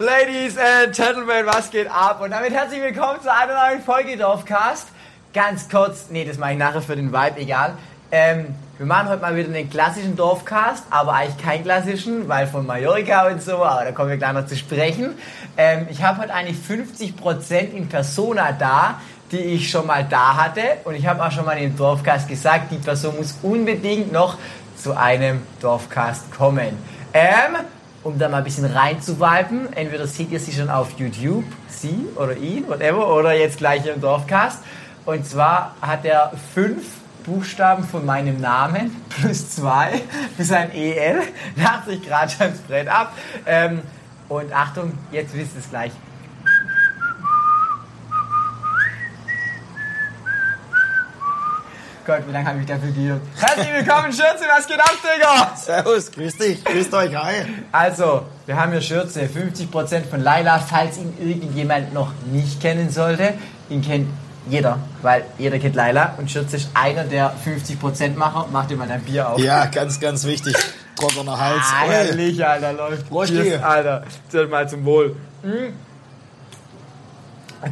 Ladies and Gentlemen, was geht ab? Und damit herzlich willkommen zu einer neuen Folge Dorfcast. Ganz kurz, nee, das mache ich nachher für den Vibe, egal. Ähm, wir machen heute mal wieder einen klassischen Dorfcast, aber eigentlich keinen klassischen, weil von Mallorca und so, aber da kommen wir gleich noch zu sprechen. Ähm, ich habe heute eigentlich 50% in Persona da, die ich schon mal da hatte. Und ich habe auch schon mal dem Dorfcast gesagt, die Person muss unbedingt noch zu einem Dorfcast kommen. Ähm, um da mal ein bisschen reinzuviben. Entweder seht ihr sie schon auf YouTube, sie oder ihn, whatever, oder jetzt gleich im Dorfcast. Und zwar hat er fünf Buchstaben von meinem Namen plus zwei für sein EL. Lacht sich gerade schon das Brett ab. Ähm, und Achtung, jetzt wisst ihr es gleich. Gott, wie lange habe ich dafür geübt? Herzlich willkommen, Schürze, was geht ab, Digga? Servus, grüß dich, grüßt euch, hi. Also, wir haben hier Schürze, 50% von Laila, falls ihn irgendjemand noch nicht kennen sollte. Ihn kennt jeder, weil jeder kennt Laila und Schürze ist einer der 50% Macher. Mach dir mal dein Bier auf. Ja, ganz, ganz wichtig. Trockener Hals. Ui. herrlich, Alter, läuft. Prost. Alter. Zählt mal zum Wohl. Mhm.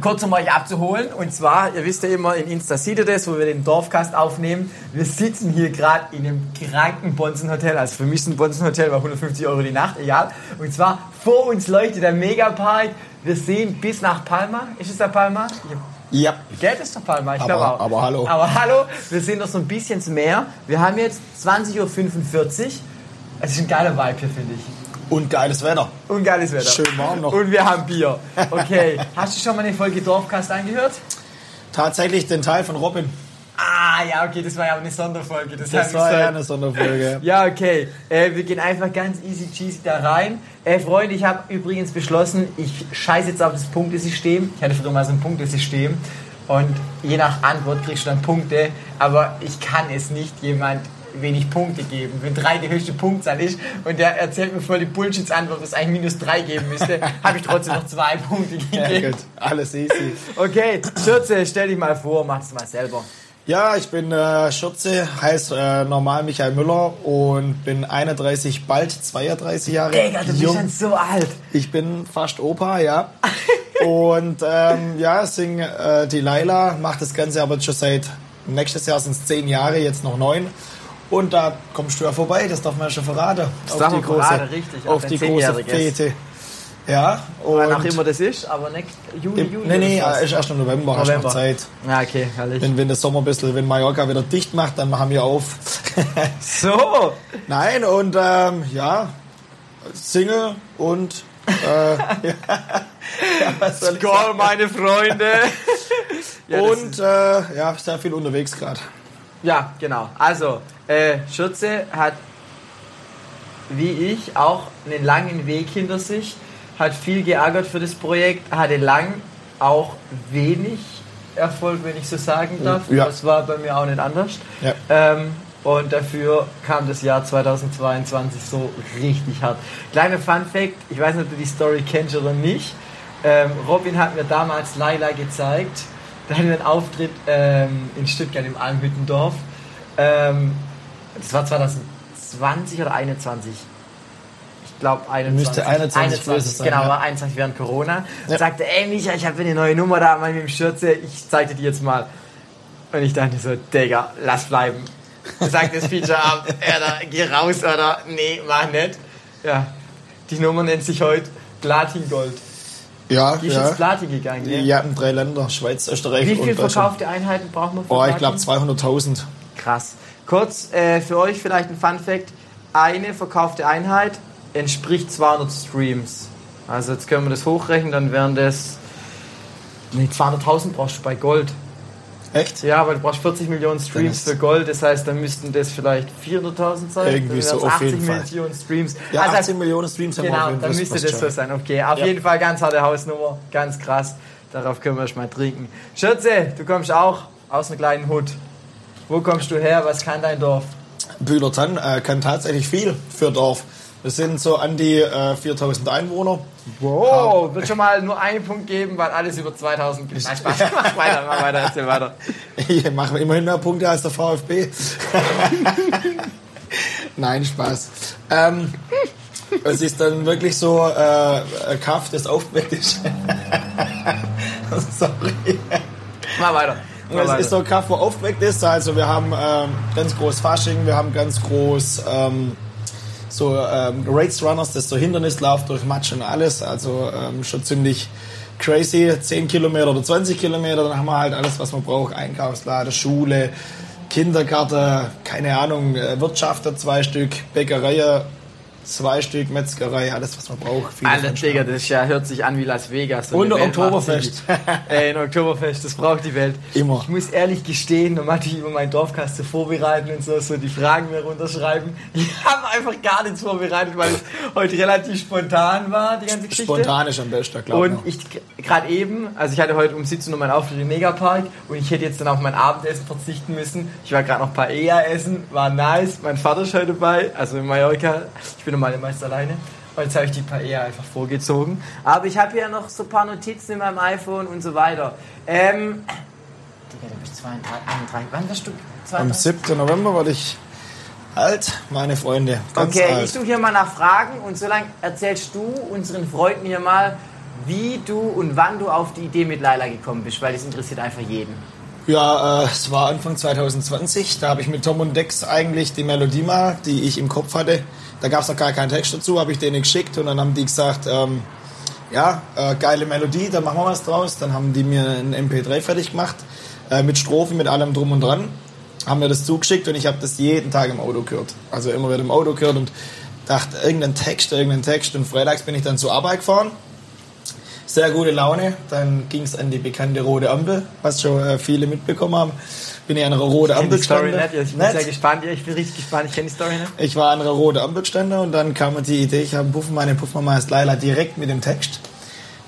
Kurz um euch abzuholen, und zwar, ihr wisst ja immer, in Insta seht ihr das, wo wir den Dorfcast aufnehmen. Wir sitzen hier gerade in einem kranken Bonzenhotel, also für mich ist ein Bonzenhotel bei 150 Euro die Nacht, egal. Und zwar vor uns leuchtet der Megapark. Wir sehen bis nach Palma. Ist es der Palma? Ja, Geld ist doch Palma, ich Aber- glaube auch. aber hallo. Aber hallo, wir sehen doch so ein bisschen Meer. Wir haben jetzt 20.45 Uhr. Es ist ein geiler Vibe hier, finde ich. Und geiles Wetter. Und geiles Wetter. Schön warm noch. Und wir haben Bier. Okay, hast du schon mal eine Folge Dorfcast angehört? Tatsächlich den Teil von Robin. Ah, ja, okay, das war ja auch eine Sonderfolge. Das, Das war ja eine Sonderfolge. Ja, okay. Äh, wir gehen einfach ganz easy cheesy da rein. Äh, Freunde, ich habe übrigens beschlossen, ich scheiße jetzt auf das Punktesystem. Ich hatte früher mal so ein Punktesystem. Und je nach Antwort kriegst du dann Punkte. Aber ich kann es nicht jemand wenig Punkte geben. Wenn drei die höchste Punktzahl ist und der erzählt mir voll die Bullshits-Antwort, was eigentlich minus drei geben müsste, habe ich trotzdem noch zwei Punkte Ja, gegeben. gut, alles easy. Okay, Schürze, stell dich mal vor, mach es mal selber. Ja, ich bin äh, Schürze, heiße äh, normal Michael Müller und bin 31, bald 32 Jahre Digga, du bist jung. schon so alt. Ich bin fast Opa, ja. Und ähm, ja, sing äh, die Laila, macht das Ganze aber schon seit nächstes Jahr sind es zehn Jahre, jetzt noch neun. Und da kommst du ja vorbei, das darf man ja schon verraten. Das darf man verraten, richtig, auf auf die große. Fete. Ja, und Wann auch immer das ist, aber next Juli, Juli. nee, nee, ist erst im November, hast du November. noch Zeit. Ja, okay, herrlich. Wenn, wenn der Sommer ein bisschen, wenn Mallorca wieder dicht macht, dann machen wir auf. So, Nein, und ähm, ja, Single und äh, ja, ich Skol, meine Freunde. ja, und äh, ja, sehr viel unterwegs gerade. Ja, genau. Also, äh, Schürze hat, wie ich, auch einen langen Weg hinter sich, hat viel geärgert für das Projekt, hatte lang auch wenig Erfolg, wenn ich so sagen darf. Ja. Das war bei mir auch nicht anders. Ja. Ähm, und dafür kam das Jahr 2022 so richtig hart. Kleiner Fun Fact, ich weiß nicht, ob du die Story kennst oder nicht. Ähm, Robin hat mir damals Laila gezeigt. Da hatten wir einen Auftritt ähm, in Stuttgart im Almhüttendorf. Ähm, das war 2020 oder 21. Ich glaube 21. Müsste 21 gewesen sein, Genau, war 21 während Corona. Und Ja. sagte, ey Micha, ich habe eine neue Nummer da mit dem Schürze, ich zeig dir die jetzt mal. Und ich dachte so, Digga, lass bleiben. Sagt das Feature ab, Alter, geh raus, oder? Nee, mach nicht. Ja, die Nummer nennt sich heute Platin Gold. Ja, Die ist ja. ins Platin gegangen, gell? Ja, in drei Länder, Schweiz, Österreich Wie und viel Deutschland. verkaufte Einheiten braucht man für Oh, ich glaube 200.000. Krass. Kurz äh, für euch vielleicht ein Fun Fact. Eine verkaufte Einheit entspricht 200 Streams. Also jetzt können wir das hochrechnen, dann wären das... Nee, 200.000 brauchst du bei Gold. Echt? Ja, weil du brauchst 40 Millionen Streams Dann für Gold. Das heißt, dann müssten das vielleicht 400.000 sein. Irgendwie dann so, auf 80 jeden Fall. Millionen Streams. Ja, also, 18 Millionen Streams haben wir auf Genau, jeden dann Fall. müsste passt das schon. so sein. Okay, auf Ja. jeden Fall ganz harte Hausnummer. Ganz krass. Darauf können wir erst mal trinken. Schürze, du kommst auch aus einem kleinen Hut. Wo kommst du her? Was kann dein Dorf? Bühlertann äh, kann tatsächlich viel für Dorf. Wir sind so an die äh, 4000 Einwohner. Wow, wird schon mal nur einen Punkt geben, weil alles über 2000 gibt. Nein, Spaß. Mach weiter, mach weiter, erzähl weiter. Hier machen wir immerhin mehr Punkte als der VfB. Nein, Spaß. Ähm, Es ist dann wirklich so äh, ein Kaff, das aufgeweckt ist. Sorry. Mal weiter. Mal Es weiter. ist so ein Kaff, wo aufgeweckt ist. Also wir haben ähm, ganz groß Fasching, wir haben ganz groß ähm, so ähm, Race Runners, das so Hindernislauf durch Matsch und alles. Also ähm, schon ziemlich crazy. 10 Kilometer oder 20 Kilometer, dann haben wir halt alles, was man braucht. Einkaufsladen, Schule, Kindergarten, keine Ahnung, äh, Wirtschafter zwei Stück, Bäckerei zwei Stück, Metzgerei, alles, was man braucht. Fenster. Digga, das ja, hört sich an wie Las Vegas. Und eine Oktoberfest. Ey, ein Oktoberfest, das braucht die Welt. Immer. Ich muss ehrlich gestehen, normal ich über meinen Dorfcast so vorbereiten und so, so die Fragen mir runterschreiben. Ich habe einfach gar nichts vorbereitet, weil es heute relativ spontan war, die ganze Geschichte. Spontan ist am besten, glaube Und ich gerade eben, also ich hatte heute um 17 Uhr meinen Auftritt im Megapark und ich hätte jetzt dann auf mein Abendessen verzichten müssen. Ich war gerade noch Paella essen, war nice. Mein Vater ist heute dabei, also in Mallorca. Ich bin normal meist alleine. Und jetzt habe ich die Paella einfach vorgezogen. Aber ich habe hier noch so ein paar Notizen in meinem iPhone und so weiter. Ähm, Digga, du bist 32, 31. Wann warst du? Am 32? 7. November wurde ich alt, meine Freunde. Ganz Okay, ich alt. suche hier mal nach Fragen und solange erzählst du unseren Freunden hier mal, wie du und wann du auf die Idee mit Laila gekommen bist, weil das interessiert einfach jeden. Ja, äh, es war Anfang 2020. Da habe ich mit Tom und Dex eigentlich die Melodie mal, die ich im Kopf hatte. Da gab es noch gar keinen Text dazu, habe ich denen geschickt und dann haben die gesagt, ähm, ja, äh, geile Melodie, da machen wir was draus. Dann haben die mir ein MP3 fertig gemacht, äh, mit Strophen, mit allem drum und dran. Haben mir das zugeschickt und ich habe das jeden Tag im Auto gehört. Also immer wieder im Auto gehört und dachte, irgendein Text, irgendein Text. Und freitags bin ich dann zur Arbeit gefahren sehr gute Laune. Dann ging es an die bekannte rote Ampel, was schon äh, viele mitbekommen haben. Bin ich an einer roten Ich kenn Ampel die Story nicht, ja, ich bin Nicht? sehr gespannt, ja, ich bin richtig gespannt, ich kenne die Story nicht. Ich war an einer roten Ampel gestanden und dann kam mir die Idee, ich habe Puffen, meine Puffmama heißt Laila, direkt mit dem Text.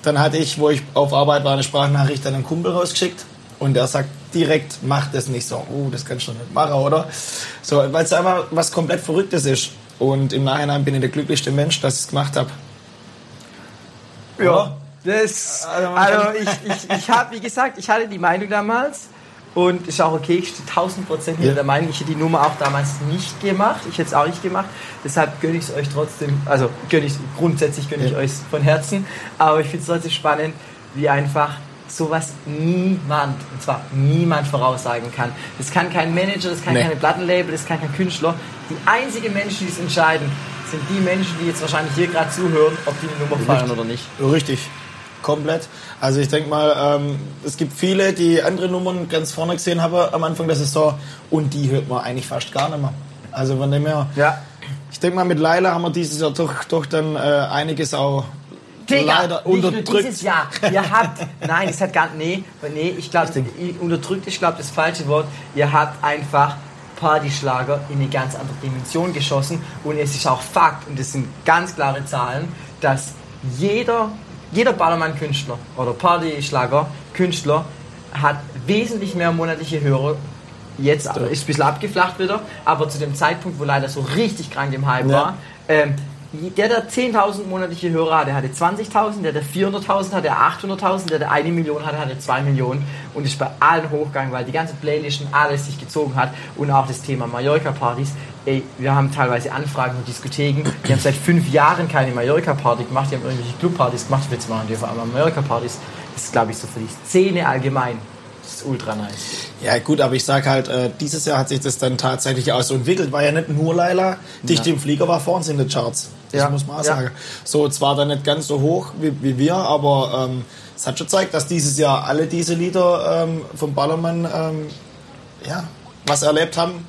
Dann hatte ich, wo ich auf Arbeit war, eine Sprachnachricht an einen Kumpel rausgeschickt und der sagt direkt, mach das nicht so. Oh, das kannst du nicht machen, oder? So, weil es einfach was komplett Verrücktes ist. Und im Nachhinein bin ich der glücklichste Mensch, dass ich es gemacht habe. Ja. Das, Also also ich, ich, ich habe, wie gesagt, ich hatte die Meinung damals und ist auch okay, ich stehe 1000 Prozent hinter Ja. der Meinung, ich hätte die Nummer auch damals nicht gemacht, ich hätte es auch nicht gemacht, deshalb gönne ich es euch trotzdem, also gönne ich grundsätzlich gönne ich Ja. euch von Herzen, aber ich finde es trotzdem spannend, wie einfach sowas niemand, und zwar niemand voraussagen kann. Das kann kein Manager, das kann Nee. keine Plattenlabel, das kann kein Künstler. Die einzigen Menschen, die es entscheiden, sind die Menschen, die jetzt wahrscheinlich hier gerade zuhören, ob die eine Nummer feiern oder nicht. Richtig, komplett. Also ich denke mal, ähm, es gibt viele, die andere Nummern ganz vorne gesehen haben am Anfang der Saison und die hört man eigentlich fast gar nicht mehr. Also von dem her, Ja. ich denke mal, mit Laila haben wir dieses Jahr doch, doch dann äh, einiges auch Digga, leider nicht unterdrückt. dieses Jahr. Ihr habt, nein, es hat gar nee, nee, ich glaube, unterdrückt ist, glaube das falsche Wort. Ihr habt einfach Partyschlager in eine ganz andere Dimension geschossen und es ist auch Fakt und das sind ganz klare Zahlen, dass jeder, jeder Ballermann-Künstler oder Partyschlager-Künstler hat wesentlich mehr monatliche Hörer jetzt ist ein bisschen abgeflacht wieder, aber zu dem Zeitpunkt, wo leider so richtig krank im Hype Ja. war, ähm, der, der 10.000 monatliche Hörer hatte, hatte 20.000, der, der 400.000 hatte, 800.000, der, der eine Million hatte, hatte 2 Millionen und ist bei allen hochgegangen, weil die ganze Playlist und alles sich gezogen hat und auch das Thema Mallorca-Partys. Ey, wir haben teilweise Anfragen und Diskotheken, die haben seit fünf Jahren keine Mallorca-Party gemacht, die haben irgendwelche Clubpartys gemacht, jetzt machen die auf einmal Mallorca-Partys. Das ist, glaube ich, so für die Szene allgemein. Das ist ultra nice. Ja gut, aber ich sag halt, äh, dieses Jahr hat sich das dann tatsächlich auch so entwickelt. War ja nicht nur Laila, Dicht im Flieger war vor uns in den Charts. Das Ja. muss man auch Ja. sagen. So, zwar dann nicht ganz so hoch wie, wie wir, aber ähm, es hat schon gezeigt, dass dieses Jahr alle diese Lieder ähm, vom Ballermann ähm, ja, was erlebt haben,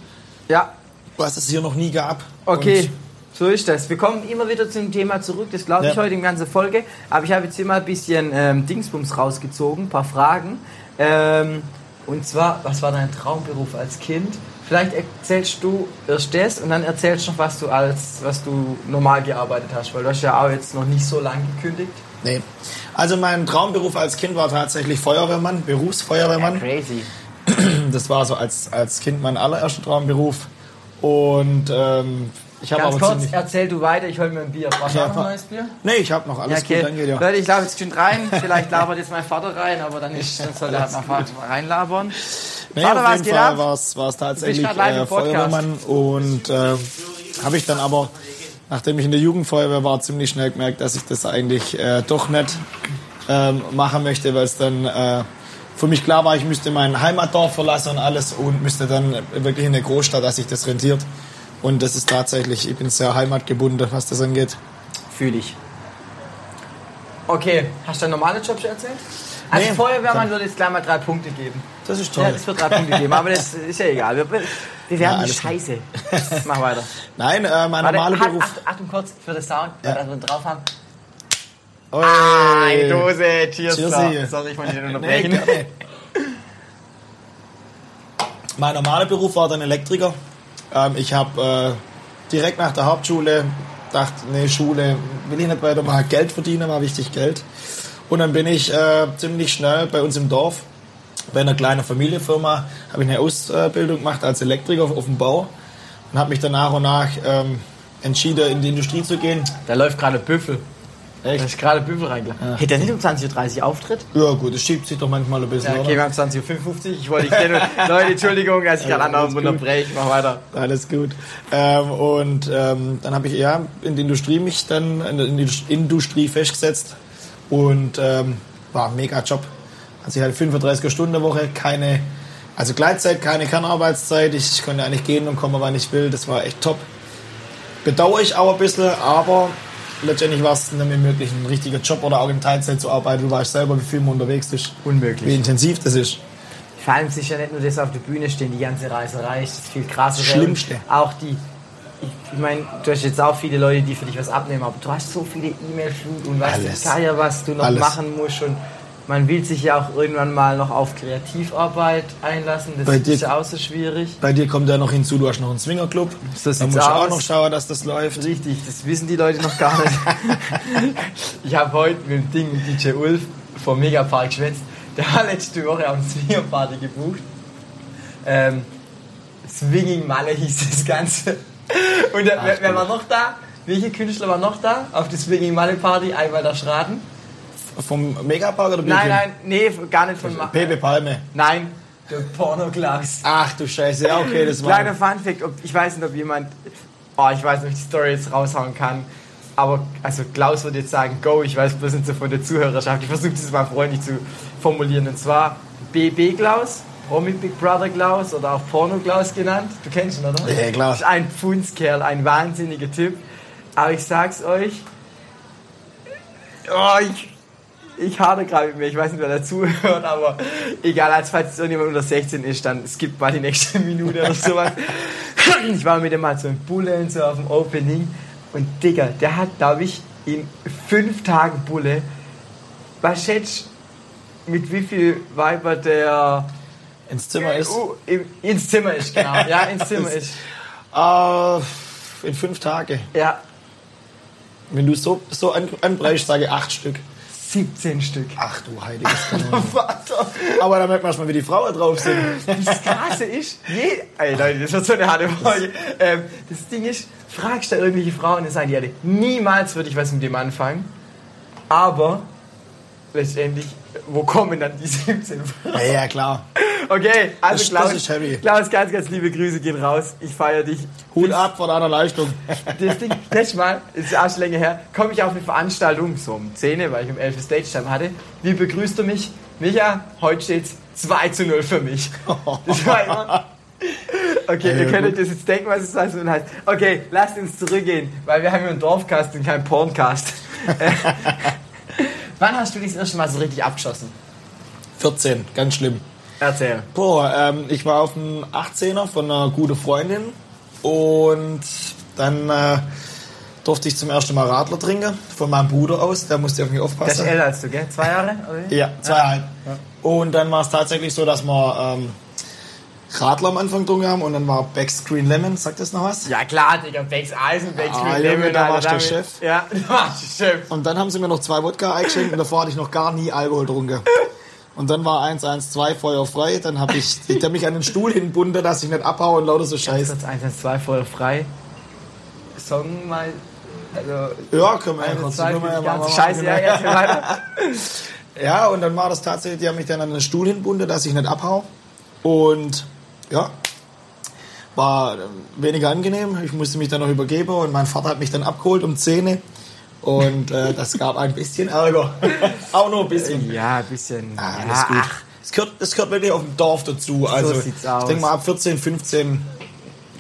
Ja, was es hier noch nie gab. Okay, Und so ist das. Wir kommen immer wieder zum Thema zurück, das glaube ich Ja. heute in ganzer Folge. Aber ich habe jetzt hier mal ein bisschen ähm, Dingsbums rausgezogen, ein paar Fragen. Ähm, und zwar, was war dein Traumberuf als Kind? Vielleicht erzählst du erst das und dann erzählst du noch, was du als, was du normal gearbeitet hast, weil du hast ja auch jetzt noch nicht so lange gekündigt. Nee. Also mein Traumberuf als Kind war tatsächlich Feuerwehrmann, Berufsfeuerwehrmann. Crazy. Das war so als, als Kind mein allererster Traumberuf. Und ähm, ich habe Ganz aber kurz, erzähl du weiter, ich hol mir ein Bier. Brauchst du noch ein neues Bier? Nee, ich habe noch alles Ja, gut, danke dir. Leute, ich laufe jetzt schon rein. Vielleicht labert jetzt mein Vater rein, aber dann, ist, dann soll er halt mal reinlabern. Nee, Vater, auf jeden geht Fall war es tatsächlich äh. Feuerwehrmann und äh, habe ich dann aber nachdem ich in der Jugendfeuerwehr war, ziemlich schnell gemerkt, dass ich das eigentlich äh, doch nicht ähm, machen möchte, weil es dann äh, für mich klar war, ich müsste mein Heimatdorf verlassen und alles und müsste dann wirklich in eine Großstadt, dass sich das rentiert. Und das ist tatsächlich, ich bin sehr heimatgebunden, was das angeht. Fühle ich. Okay, hast du deinen normalen Job schon erzählt? Als Nee. Feuerwehrmann würde ich jetzt gleich mal drei Punkte geben. Das ist Ja, toll. das wird drei Punkte geben, aber das ist ja egal. Wir, wir Ja, werden alles scheiße. Mach weiter. Nein, äh, mein Warte, normaler Beruf. Achtung, Achtung kurz für den Sound, Ja. weil wir ihn drauf haben. Oi. Ah, eine Dose. Cheers. Cheers. Sorry, ich wollte nicht Nee, unterbrechen. gerne. Mein normaler Beruf war dann Elektriker. Ähm, ich habe äh, direkt nach der Hauptschule gedacht, nee, Schule will ich nicht weitermachen, Geld verdienen war wichtig, Geld. Und dann bin ich äh, ziemlich schnell bei uns im Dorf, bei einer kleinen Familienfirma, habe ich eine Ausbildung gemacht als Elektriker auf, auf dem Bau und habe mich dann nach und nach ähm, entschieden, in die Industrie zu gehen. Da läuft gerade Büffel. Da Echt? ist gerade Büffel reingelaufen. Hätte er nicht um 20.30 Uhr Auftritt? Ja gut, es schiebt sich doch manchmal ein bisschen, Ja, oder? okay, wir haben 20.55 Uhr. Ich wollte kennen. Leute, Entschuldigung, als ich gerade gut. unterbreche. Mach weiter. Alles gut. Ähm, und ähm, dann habe ich ja in die Industrie mich dann in der Indus- Industrie festgesetzt und ähm, war ein mega Job. Also ich hatte 35 Stunden Woche, keine also Gleitzeit, keine Kernarbeitszeit. Ich konnte eigentlich gehen und kommen, wann ich will. Das war echt top. Bedauere ich auch ein bisschen, aber letztendlich war es nicht mehr möglich, ein richtiger Job oder auch in Teilzeit zu arbeiten. Du weißt selber, wie viel man unterwegs ist, wie Unmöglich. intensiv das ist. Vor allem sicher nicht nur das auf der Bühne stehen, die ganze Reiserei ist das viel krasser. Schlimmste. Auch die, ich, meine, du hast jetzt auch viele Leute, die für dich was abnehmen, aber du hast so viele E-Mail-Flut und weißt Alles. was du noch Alles. machen musst und man will sich ja auch irgendwann mal noch auf Kreativarbeit einlassen, das Bei dir- ist ja auch so schwierig. Bei dir kommt ja noch hinzu, du hast noch einen Swingerclub. So da musst du auch noch schauen, dass das läuft. Richtig, das wissen die Leute noch gar nicht. ich habe heute mit dem Ding mit DJ Ulf vom Megapark geschwätzt. Der hat letzte Woche auf eine Swingerparty gebucht. Ähm, Swinging Malle hieß das Ganze. Und der, wer, wer war noch da? Welche Künstler war noch da auf die Swinging Malle Party? Einmal der Schraden. Vom Megapark oder Nein, nein, nee, gar nicht von Pepe Palme. Nein, der Porno Klaus. Ach du Scheiße, ja okay, das war... Kleiner Funfact, ob, ich weiß nicht, ob jemand, oh, ich weiß nicht, ob ich die Story jetzt raushauen kann, aber also Klaus würde jetzt sagen, go, ich weiß bloß nicht so von der Zuhörerschaft, ich versuche das mal freundlich zu formulieren, und zwar BB Klaus, Promi Big Brother Klaus oder auch Porno Klaus genannt, du kennst ihn, oder? Ja, klar. Ist ein Pfundskerl, ein wahnsinniger Typ, aber ich sag's euch, oh, ich, ich hadere gerade mit mir, ich weiß nicht, wer dazuhört, aber egal, als falls irgendjemand unter 16 ist, dann skippt mal die nächste Minute oder sowas. Ich war mit dem mal so im Bullen, so auf dem Opening und Digga, der hat, glaube ich, in fünf Tagen Bulle, was schätzt mit wie viel Weiber der Ins Zimmer ist... Im, ins Zimmer ist, genau, ja, ins Zimmer ist. Äh, in fünf Tage. Ja, Wenn du so, so an, anbreichst, sage ich acht Stück. 17 Stück. Ach du heiliges. Vater. Aber da merkt man erstmal, wie die Frauen drauf sind. Das Krasse ist, je, ey Leute, das wird so eine harte Folge. Ähm, das Ding ist, fragst du irgendwelche Frauen, dann sagen die alle, niemals würde ich was mit dem anfangen. Aber letztendlich, wo kommen dann die 17 Frauen? Ja, ja, klar. Okay, also Das- Klaus, das. Klaus, ganz, ganz liebe Grüße gehen raus. Ich feiere dich. Hut ab von deiner Leistung. Das Ding, letztes Mal, ist auch schon länger her, komme ich auf eine Veranstaltung, so um 10, weil ich um 11 Stage Time hatte. Wie begrüßt du mich? Micha, heute steht's 2 zu 0 für mich. Das war immer... Okay, ihr Ja, könnt euch gut. das jetzt denken, was es heißt. und heißt. Okay, lasst uns zurückgehen, weil wir haben hier einen Dorfcast und keinen Porncast. Wann hast du dich das erste Mal so richtig abgeschossen? 14, ganz schlimm. Erzähl. Boah, ähm, ich war auf dem 18er von einer guten Freundin und dann äh, durfte ich zum ersten Mal Radler trinken, von meinem Bruder aus, der musste auf mich Das ist aufpassen. älter als du, gell? Zwei Jahre? Oder? Ja, zweieinhalb. Und dann war es tatsächlich so, dass wir ähm, Radler am Anfang getrunken haben und dann war Beck's Green Lemon, sagt das noch was? Ja klar, Digga, Becks Eisen, Becks Ah, Green Lemon, da warst du Chef. Ja, da warst du Chef. Und dann haben sie mir noch zwei Wodka eingeschenkt und davor hatte ich noch gar nie Alkohol getrunken. Und dann war 112 Feuer frei, dann habe ich der mich an den Stuhl hinbunden, dass ich nicht abhaue und lauter so Scheiß. Platz 1, 1, 2 voll frei. Song mal. Also. Ja, können wir ja können wir mal machen, Scheiße, ja, jetzt weiter. Ja, und dann war das tatsächlich, die haben mich dann an den Stuhl hinbunden, dass ich nicht abhau. Und ja, war äh, weniger angenehm. Ich musste mich dann noch übergeben und mein Vater hat mich dann abgeholt um 10 und äh, das gab ein bisschen Ärger. Auch nur ein bisschen. Ja, ein bisschen. Ah, ja, alles gut. ach, Es gehört, es gehört wirklich auf dem Dorf dazu. Also, sieht's ich aus. denke mal ab 14, 15.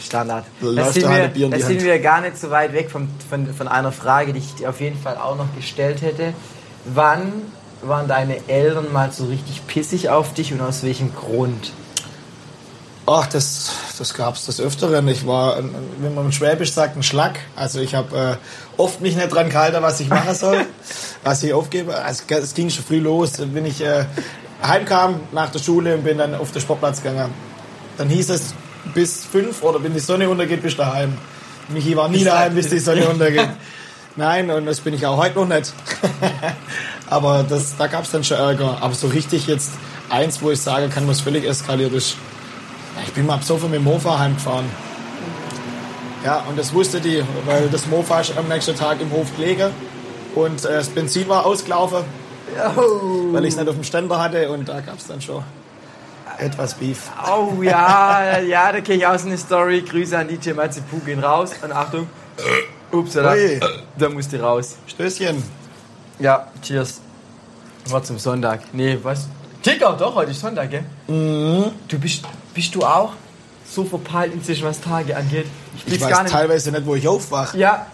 Standard. Da Da läuft sind, halt wir, ein Bier in da die sind wir gar nicht so weit weg vom, von, von einer Frage, die ich dir auf jeden Fall auch noch gestellt hätte. Wann waren deine Eltern mal so richtig pissig auf dich und aus welchem Grund? Ach, das, das gab es des Öfteren. Ich war, wenn man Schwäbisch sagt, ein Schlag. Also ich habe äh, oft mich nicht dran gehalten, was ich machen soll, was ich aufgebe. Also, es ging schon früh los. Wenn ich äh, heimkam nach der Schule und bin dann auf den Sportplatz gegangen, dann hieß es, bis fünf oder wenn die Sonne untergeht, bist du daheim. Michi war nie Bis daheim, bis die Sonne untergeht. Nein, und das bin ich auch heute noch nicht. Aber das, da gab es dann schon Ärger. Aber so richtig jetzt eins, wo ich sagen kann, was völlig eskaliert ist, Ich bin mal besoffen mit dem Mofa heimgefahren. Ja, und das wusste die, weil das Mofa ist am nächsten Tag im Hof gelegen und äh, das Benzin war ausgelaufen, weil ich es nicht auf dem Ständer hatte und da gab es dann schon etwas Beef. Oh ja, ja, da kenne ich aus eine Story. Grüße an DJ Matzepu gehen raus. Und Achtung. Ups, da, Ui. da musste raus. Stößchen. Ja, cheers. War zum Sonntag. Nee, was? Ticker, doch, heute ist Sonntag, gell? Mhm. Du bist, bist du auch so verpeilt inzwischen, was Tage angeht? Ich blick's weiß teilweise nicht, wo ich aufwache. Ja,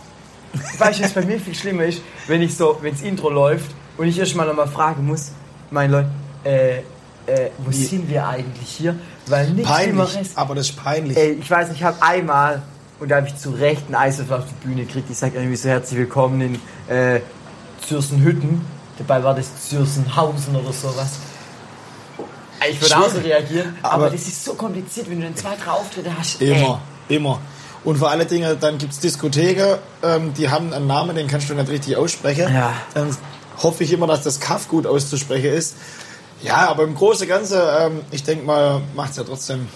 weißt du, was bei mir viel schlimmer ist, wenn ich so, wenns Intro läuft und ich erst mal nochmal fragen muss, mein Leute, äh, äh, wo Wie? sind wir eigentlich hier? Weil nichts Peinlich, Schlimmeres. aber das ist peinlich. Ey, ich weiß nicht, ich habe einmal, und da habe ich zu Recht einen Eiswürfel auf die Bühne gekriegt, ich sage irgendwie so herzlich willkommen in äh, Zürsenhütten. Dabei war das Zürsenhausen oder sowas. Ich würde auch so reagieren, aber, Aber- das ist so kompliziert, wenn du dann zwei, drei Auftritte hast. Immer, immer. Und vor allen Dingen, dann gibt es Diskotheken, ähm, die haben einen Namen, den kannst du nicht richtig aussprechen. Ja. Dann hoffe ich immer, dass das Kaff gut auszusprechen ist. Ja, aber im Großen und Ganzen, ähm, ich denke mal, macht es ja trotzdem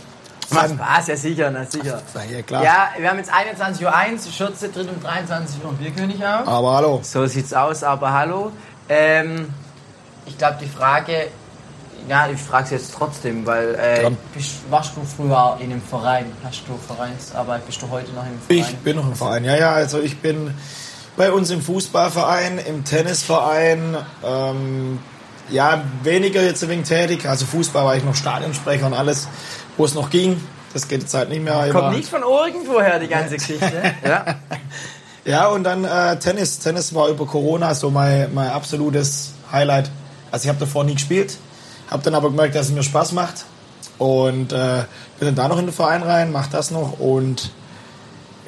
Macht. Spaß, ja sicher, na sicher. Ja, klar. Ja, wir haben jetzt 21.01 Uhr, Schürze tritt um 23 Uhr ein Bierkönig auf. Aber hallo. So sieht's aus, aber hallo. Ähm, ich glaube, die Frage, ja, ich frage sie jetzt trotzdem, weil äh, bist, warst du früher in einem Verein? Hast du Vereinsarbeit? Bist du heute noch im Verein? Ich bin noch im Verein. Ja, ja, also ich bin bei uns im Fußballverein, im Tennisverein, ähm, ja, weniger jetzt wegen tätig. Also Fußball war ich noch Stadionsprecher und alles, wo es noch ging. Das geht jetzt halt nicht mehr. Kommt nicht von irgendwoher, die ganze Geschichte. ja. Ja, und dann äh, Tennis. Tennis war über Corona so mein, mein absolutes Highlight. Also ich habe davor nie gespielt, habe dann aber gemerkt, dass es mir Spaß macht und äh, bin dann da noch in den Verein rein, mach das noch und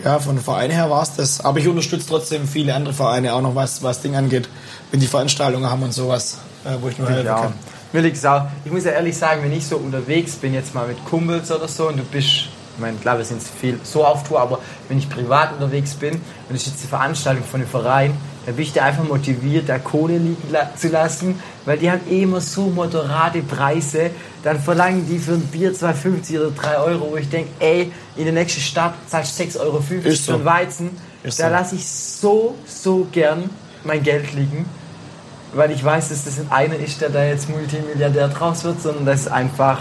ja, von den Vereinen her war es das. Aber ich unterstütze trotzdem viele andere Vereine auch noch, was, was Ding angeht, wenn die Veranstaltungen haben und sowas, äh, wo ich nur helfen Ja. kann. Mir liegt's auch. Ich muss ja ehrlich sagen, wenn ich so unterwegs bin, jetzt mal mit Kumpels oder so, und du bist, ich meine, klar, wir sind viel so auf Tour, aber wenn ich privat unterwegs bin und es ist jetzt die Veranstaltung von einem Verein, dann bin ich da einfach motiviert, da Kohle liegen la zu lassen, weil die haben eh immer so moderate Preise. Dann verlangen die für ein Bier 2,50 oder 3 Euro, wo ich denke, ey, in der nächsten Stadt zahlst du 6,50 Euro Ist für so. einen Weizen. Ist da so. lasse ich so, so gern mein Geld liegen weil ich weiß, dass das nicht einer ist, der da jetzt Multimilliardär draus wird, sondern das einfach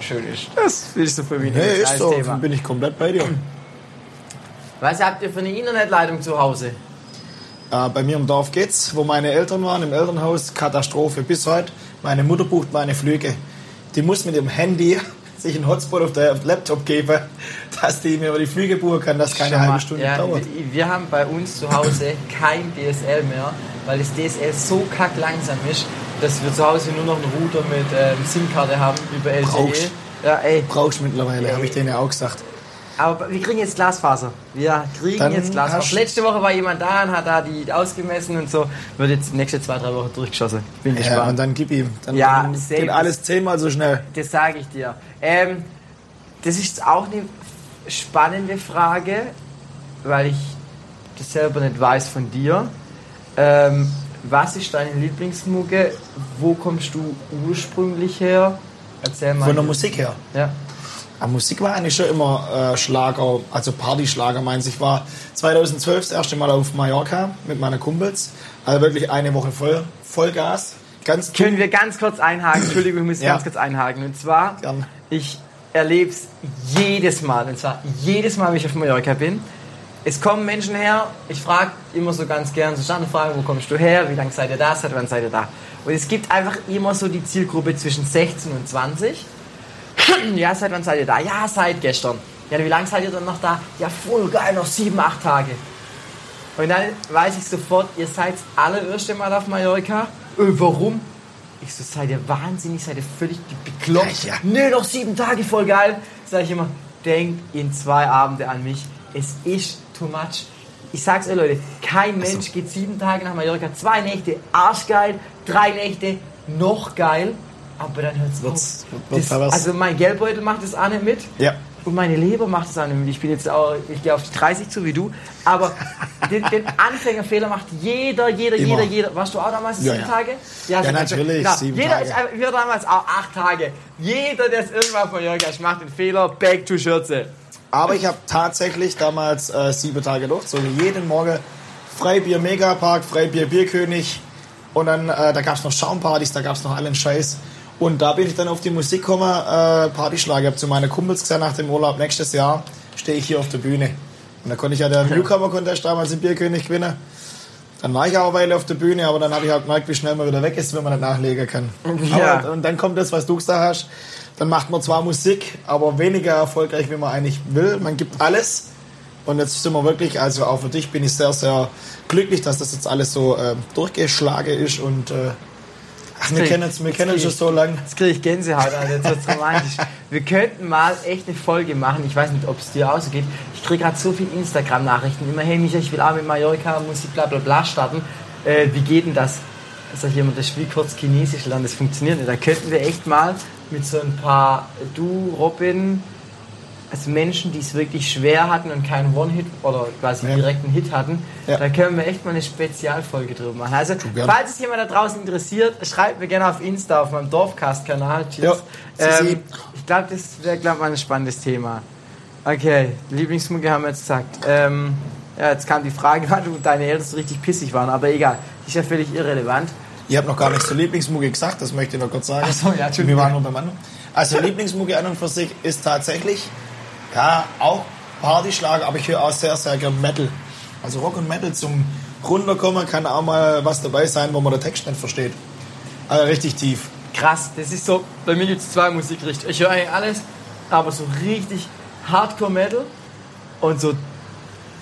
schön ist. Das ist so für mich Nee, ein ist so, Thema. bin ich komplett bei dir. Was habt ihr für eine Internetleitung zu Hause? Äh, bei mir im Dorf geht's, wo meine Eltern waren, im Elternhaus, Katastrophe bis heute. Meine Mutter bucht meine Flüge. Die muss mit dem Handy sich einen Hotspot auf der Laptop geben, dass die mir über die Flüge buchen kann, dass keine Schau halbe Stunde ja, dauert. Wir, haben bei uns zu Hause kein DSL mehr, weil das DSL so kack langsam ist, dass wir zu Hause nur noch einen Router mit ähm, SIM-Karte haben über LTE. Brauchst. Ja, ey. Brauchst mittlerweile, habe ich denen ja auch gesagt. Aber wir kriegen jetzt Glasfaser. Wir kriegen Dann jetzt Glasfaser. Letzte Woche war jemand da und hat da die ausgemessen und so. Wird jetzt nächste zwei, drei Wochen durchgeschossen. Ich bin Ja, gespannt. und dann gib ihm. Dann Ja, geht alles zehnmal so schnell. Das sage ich dir. Ähm, das ist auch eine spannende Frage, weil ich das selber nicht weiß von dir. Ähm, was ist deine Lieblingsmucke? Wo kommst du ursprünglich her? Erzähl mal. Von der Musik her. Ja. Aber Musik war eigentlich schon immer äh, Schlager, also Partyschlager meins. Ich war 2012 das erste Mal auf Mallorca mit meinen Kumpels. Also wirklich eine Woche voll, Vollgas. Ganz Können wir ganz kurz einhaken? Entschuldigung, ich muss Ja. ganz kurz einhaken. Und zwar, Gern. ich erlebe es jedes Mal. Und zwar jedes Mal, wenn ich auf Mallorca bin. Es kommen Menschen her, ich frage immer so ganz gern so Standardfragen, wo kommst du her, wie lange seid ihr da, seit wann seid ihr da? Und es gibt einfach immer so die Zielgruppe zwischen 16 und 20. ja, seit wann seid ihr da? Ja, seit gestern. Ja, wie lange seid ihr dann noch da? Ja, voll geil, noch 7, 8 Tage. Und dann weiß ich sofort, ihr seid allererste Mal auf Mallorca. Äh, warum? Ich so, seid ihr wahnsinnig, seid ihr völlig bekloppt? Ja, ja. Nee, noch sieben Tage, voll geil. Sag ich immer, denkt in zwei Abende an mich. Es ist too much. Ich sag's euch, Leute, kein Mensch geht sieben Tage nach Mallorca. Zwei Nächte, arschgeil. Drei Nächte, noch geil. Aber dann hört's Wird's- auf. Das, also mein Geldbeutel macht das auch nicht mit. Ja. Und meine Leber macht es auch nicht mit. Ich bin jetzt auch, ich gehe auf die 30 zu wie du. Aber den, den Anfängerfehler macht jeder, jeder, Immer. jeder, jeder. Warst du auch damals Ja, sieben ja. Tage? Ja, so- natürlich, Genau. sieben jeder Tage. Ist, wir damals auch acht Tage. Jeder, der es irgendwann von Jörg macht den Fehler, back to Schürze. Aber ich habe tatsächlich damals äh, sieben Tage durchgezogen. Jeden Morgen Freibier Megapark, Freibier Bierkönig. Und dann, äh, da gab es noch Schaumpartys, da gab es noch allen Scheiß. Und da bin ich dann auf die Musik gekommen, äh, Partyschlager. Ich habe zu meinen Kumpels gesagt, nach dem Urlaub nächstes Jahr stehe ich hier auf der Bühne. Und da konnte ich ja den Newcomer-Contest damals im Bierkönig gewinnen. Dann war ich auch eine Weile auf der Bühne, aber dann habe ich halt gemerkt, wie schnell man wieder weg ist, wenn man nicht nachlegen kann. Ja. Aber, und dann kommt das, was du gesagt hast. Dann macht man zwar Musik, aber weniger erfolgreich, wie man eigentlich will. Man gibt alles. Und jetzt sind wir wirklich, also auch für dich bin ich sehr, sehr glücklich, dass das jetzt alles so äh, durchgeschlagen ist. Und äh, ach, wir kennen uns wir kennen uns schon so lange. Jetzt kriege ich Gänsehaut, Alter. Jetzt wird's romantisch. Wir könnten mal echt eine Folge machen. Ich weiß nicht, ob es dir auch so geht. Ich kriege gerade so viele Instagram-Nachrichten. Immer, hey Micha, ich will auch mit Mallorca Musik bla bla bla starten. Äh, wie geht denn das? Sag ich immer, das Spiel kurz Chinesisch lernen, das funktioniert nicht. Da könnten wir echt mal mit so ein paar, du, Robin, also Menschen, die es wirklich schwer hatten und keinen One-Hit oder quasi Ja. direkt einen Hit hatten, Ja. da können wir echt mal eine Spezialfolge drüber machen. Also, falls es jemand da draußen interessiert, schreibt mir gerne auf Insta, auf meinem Dorfcast-Kanal. Ja. Ähm, ich glaube, das wäre, glaube mal ein spannendes Thema. Okay, Lieblingsmucke haben wir jetzt gesagt. Ähm, ja, jetzt kam die Frage, wann du deine Eltern so richtig pissig waren, aber egal. Ist ja völlig irrelevant. Ich habe noch gar nicht zur Lieblingsmucke gesagt, das möchte ich noch kurz sagen. Ach so, ja. Wir waren nur beim anderen. Also Lieblingsmucke an und für sich ist tatsächlich, ja, auch Partyschlager, aber ich höre auch sehr, sehr gern Metal. Also Rock und Metal zum Runterkommen kann auch mal was dabei sein, wo man den Text nicht versteht. Also richtig tief. Krass, das ist so, bei mir gibt es zwei Musikrichtungen. Ich höre eigentlich alles, aber so richtig Hardcore-Metal und so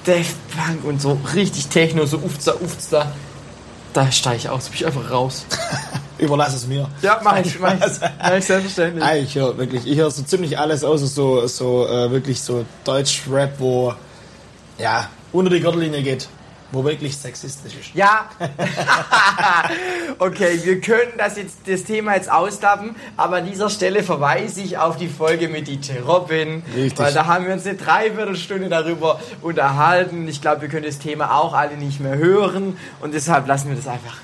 Death Punk und so richtig Techno, so ufza, ufza. Da steige ich aus, bin ich einfach raus. Überlass es mir. Ja, mach ich, mach ich, mach ich selbstverständlich. Nein, ich höre wirklich, ich höre so ziemlich alles außer so, so äh, wirklich so Deutsch-Rap, wo ja unter die Gürtellinie geht, wo wirklich sexistisch ist. Ja. okay, wir könnten das jetzt das Thema jetzt auslappen, aber an dieser Stelle verweise ich auf die Folge mit DJ Robin, Richtig. weil da haben wir uns eine Dreiviertelstunde darüber unterhalten. Ich glaube, wir können das Thema auch alle nicht mehr hören und deshalb lassen wir das einfach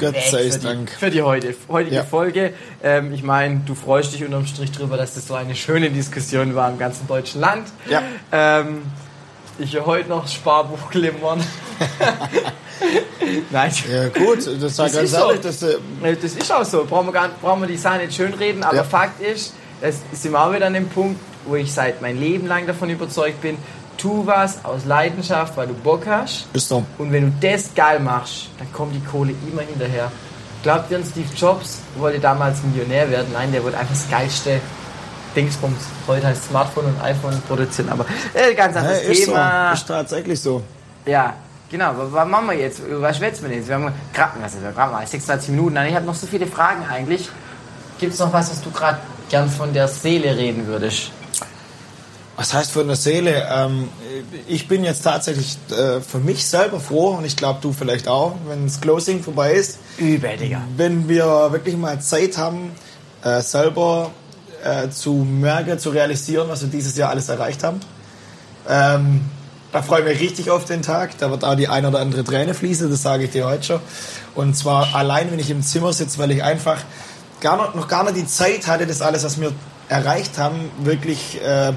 Gott sei für die, Dank. für die heute, heutige Ja. Folge. Ähm, ich meine, du freust dich unterm Strich drüber, dass das so eine schöne Diskussion war im ganzen deutschen Land. Ja. Ähm, ich höre heute noch Sparbuch klimmern. Nein. Ja gut, das Das ist so. ehrlich, das, äh, Das ist auch so. Brauchen wir, gar, brauchen wir die Sache nicht schönreden, aber Ja. Fakt ist, das sind wir auch wieder an dem Punkt, wo ich seit mein Leben lang davon überzeugt bin, tu was aus Leidenschaft, weil du Bock hast. ist so. Und wenn du das geil machst, dann kommt die Kohle immer hinterher. Glaubt ihr, an Steve Jobs wollte damals Millionär werden? Nein, der wollte einfach das geilste Dingsbums. Heute heißt Smartphone und iPhone produzieren, aber äh, ganz Ja, anderes ist Thema. so. Ist tatsächlich so. Ja, genau. Was, machen wir jetzt? Was schwätzen wir jetzt? Wir haben gerade was ist das? gerade mal 26 Minuten. Nein, ich habe noch so viele Fragen eigentlich. Gibt es noch was, was du gerade gern von der Seele reden würdest? Was heißt von der Seele? Ähm, ich bin jetzt tatsächlich äh, für mich selber froh und ich glaube du vielleicht auch, wenn das Closing vorbei ist, Übel, Digga. wenn wir wirklich mal Zeit haben, äh, selber äh, zu merken, zu realisieren, was wir dieses Jahr alles erreicht haben. Ähm, da freue ich mich richtig auf den Tag. Da wird auch die ein oder andere Träne fließen, das sage ich dir heute schon. Und zwar allein, wenn ich im Zimmer sitze, weil ich einfach gar nicht, noch gar nicht die Zeit hatte, das alles, was wir erreicht haben, wirklich äh,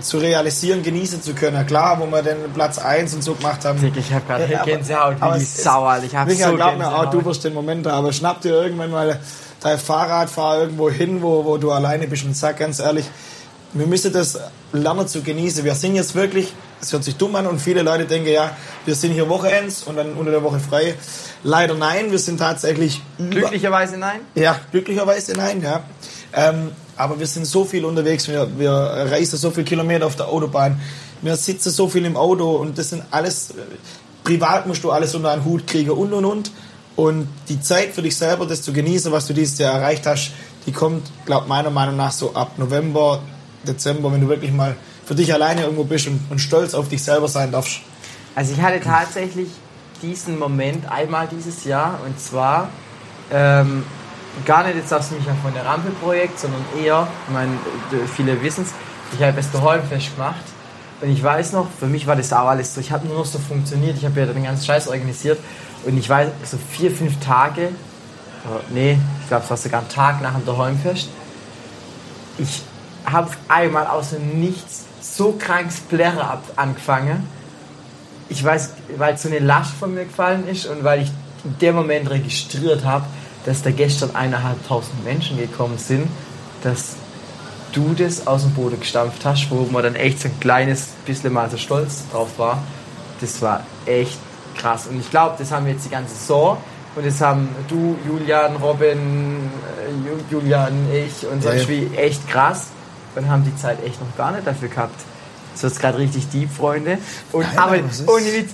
zu realisieren, genießen zu können. Klar, wo wir den Platz 1 und so gemacht haben. Ich habe gerade Ja, Gänsehaut wie sauer. Ich habe so glaub mir auch, du wirst den Moment haben. Aber schnapp dir irgendwann mal dein Fahrrad, fahr irgendwo hin, wo, wo du alleine bist und sag ganz ehrlich, wir müssen das lernen zu genießen. Wir sind jetzt wirklich, es hört sich dumm an und viele Leute denken, ja, wir sind hier Wochenends und dann unter der Woche frei. Leider nein, wir sind tatsächlich über, Glücklicherweise nein. ja, glücklicherweise nein, ja. Ähm, aber wir sind so viel unterwegs, wir, wir reisen so viele Kilometer auf der Autobahn, wir sitzen so viel im Auto und das sind alles, privat musst du alles unter einen Hut kriegen und und und. Und die Zeit für dich selber, das zu genießen, was du dieses Jahr erreicht hast, die kommt, glaub meiner Meinung nach so ab November, Dezember, wenn du wirklich mal für dich alleine irgendwo bist und, und stolz auf dich selber sein darfst. Also ich hatte tatsächlich diesen Moment einmal dieses Jahr und zwar ähm, gar nicht jetzt aus Micha von der Rampe-Projekt, sondern eher, ich meine, viele wissen es, ich habe das Daheimfest gemacht und ich weiß noch, für mich war das auch alles so, ich habe nur noch so funktioniert, ich habe ja den ganzen Scheiß organisiert. Und ich weiß, so vier, fünf Tage, äh, nee, ich glaube es war sogar ein Tag nach dem Daheimfest, ich habe einmal aus dem Nichts so krankes Plärre ab angefangen. Ich weiß, weil so eine Last von mir gefallen ist und weil ich in dem Moment registriert habe, dass da gestern eineinhalbtausend Menschen gekommen sind, dass du das aus dem Boden gestampft hast, wo man dann echt so ein kleines bisschen mal so stolz drauf war. Das war echt krass. Und ich glaube, das haben wir jetzt die ganze Saison. Und das haben du, Julian, Robin, äh, Ju- Julian, ich und sonst Ja. wie echt krass. Und haben die Zeit echt noch gar nicht dafür gehabt. So ist gerade richtig deep, Freunde. Und Nein, aber ohne Witz,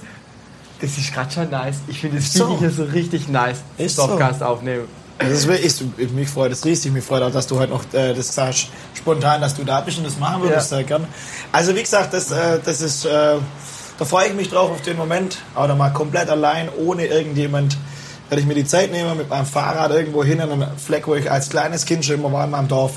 das ist gerade schon nice. Ich finde das So. Hier so richtig nice. Ist so. Podcast aufnehmen. Das ist wirklich, ich, mich freut es riesig, mich freut auch, dass du heute noch äh, das sagst, spontan, dass du da bist und das machen würdest, Ja. gerne. Also wie gesagt, das, äh, das ist, äh, da freue ich mich drauf auf den Moment, aber mal komplett allein, ohne irgendjemand, werde ich mir die Zeit nehmen, mit meinem Fahrrad irgendwo hin an einen Fleck, wo ich als kleines Kind schon immer war in meinem Dorf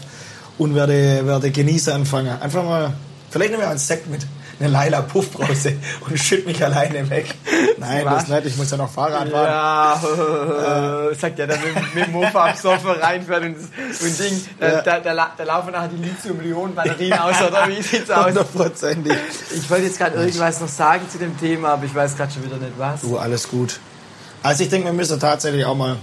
und werde, werde genießen anfangen. Einfach mal, vielleicht nehmen wir einen Sekt mit, eine Laila Puffbrause und schütt mich alleine weg. Nein, das Was? nicht, ich muss ja noch Fahrrad fahren. Ja, sagt ja, der mit, mit dem Mofa absoffen reinfährt und, und Ding, da, Ja. da, da, la- da laufen nachher die Lithium-Ionen-Batterien aus, oder wie sieht's aus? Hundertprozentig. Ich wollte jetzt gerade irgendwas noch sagen zu dem Thema, aber ich weiß gerade schon wieder nicht was. Du, alles gut. Also ich denke, wir müssen tatsächlich auch mal,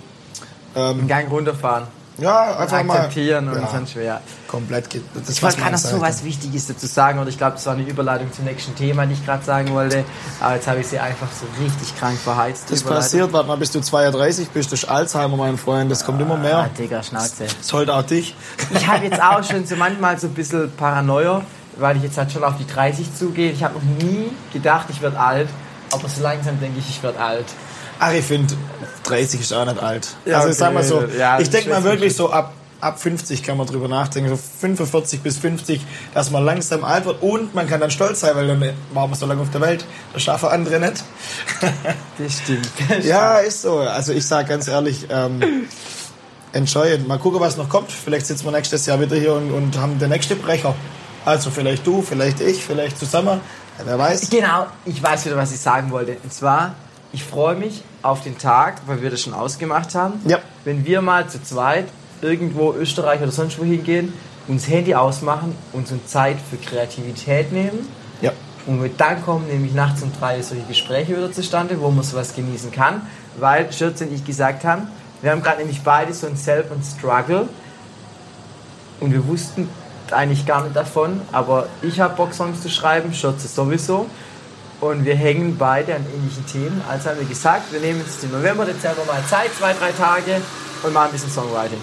Einen Gang runterfahren. Ja, einfach mal akzeptieren und ja, dann schwer. komplett. Das Ich wollte gerade noch so was Wichtiges dazu sagen und ich glaube, das war eine Überleitung zum nächsten Thema, die ich gerade sagen wollte. Aber jetzt habe ich sie einfach so richtig krank verheizt. Das passiert, warte mal, bis du 32 bist, ist Alzheimer, mein Freund, das kommt immer Ah, mehr. Digga, Schnauze. Das holt auch dich. Ich habe jetzt auch schon so manchmal so ein bisschen Paranoia, weil ich jetzt halt schon auf die 30 zugehe. Ich habe noch nie gedacht, ich werde alt, aber so langsam denke ich, ich werde alt. Ach, ich finde, 30 ist auch nicht alt. Ja, also okay. sag mal so, Ja, ich denke mal wirklich ich. so ab, ab 50 kann man drüber nachdenken, so 45 bis 50, dass man langsam alt wird und man kann dann stolz sein, weil dann war man so lange auf der Welt, das schaffen andere nicht. Das stimmt. Ja, ist so. Also ich sage ganz ehrlich, ähm, enjoy it. Mal gucken, was noch kommt. Vielleicht sitzen wir nächstes Jahr wieder hier und, und haben den nächsten Brecher. Also vielleicht du, vielleicht ich, vielleicht zusammen. Wer weiß. Genau, ich weiß wieder, was ich sagen wollte. Und zwar, ich freue mich auf den Tag, weil wir das schon ausgemacht haben. Ja. Wenn wir mal zu zweit irgendwo Österreich oder sonst wo hingehen, uns Handy ausmachen und so Zeit für Kreativität nehmen. Ja. Und mit dann kommen nämlich nachts um drei solche Gespräche wieder zustande, wo man sowas genießen kann. Weil Schürze und ich gesagt haben, wir haben gerade nämlich beide so ein Self und Struggle. Und wir wussten eigentlich gar nicht davon, aber ich habe Bock, Songs zu schreiben, Schürze sowieso. Und wir hängen beide an ähnlichen Themen. Also haben wir gesagt, wir nehmen uns im November, Dezember mal Zeit, zwei, drei Tage und machen ein bisschen Songwriting.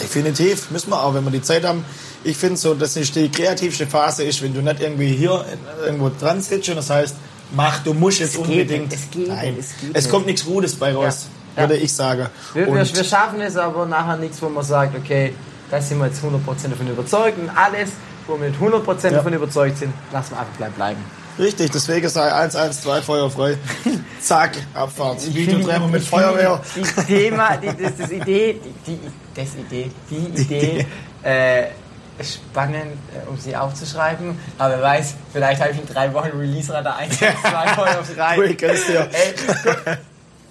Definitiv. Müssen wir auch, wenn wir die Zeit haben. Ich finde so, dass nicht die kreativste Phase ist, wenn du nicht irgendwie hier irgendwo dran sitzt und das heißt, mach, du musst jetzt geht unbedingt. nicht, es geht Nein, nicht, es geht es kommt nichts Gutes bei raus, Ja. würde ich sagen. Wir, wir, wir schaffen es aber nachher nichts, wo man sagt, okay, da sind wir jetzt 100% davon überzeugt und alles, wo wir mit 100% Ja. davon überzeugt sind, lassen wir einfach bleiben. Richtig, deswegen sei 112 feuerfrei. Zack, Abfahrt. Videodrehmer mit finde Feuerwehr. Die Thema, die, das, das Idee, die, die, das Idee, die Idee, äh, spannend, äh, um sie aufzuschreiben. Aber wer weiß, vielleicht habe ich in drei Wochen Release-Radar 1, 2 Feuer auf 3. Cool, kennst du ja.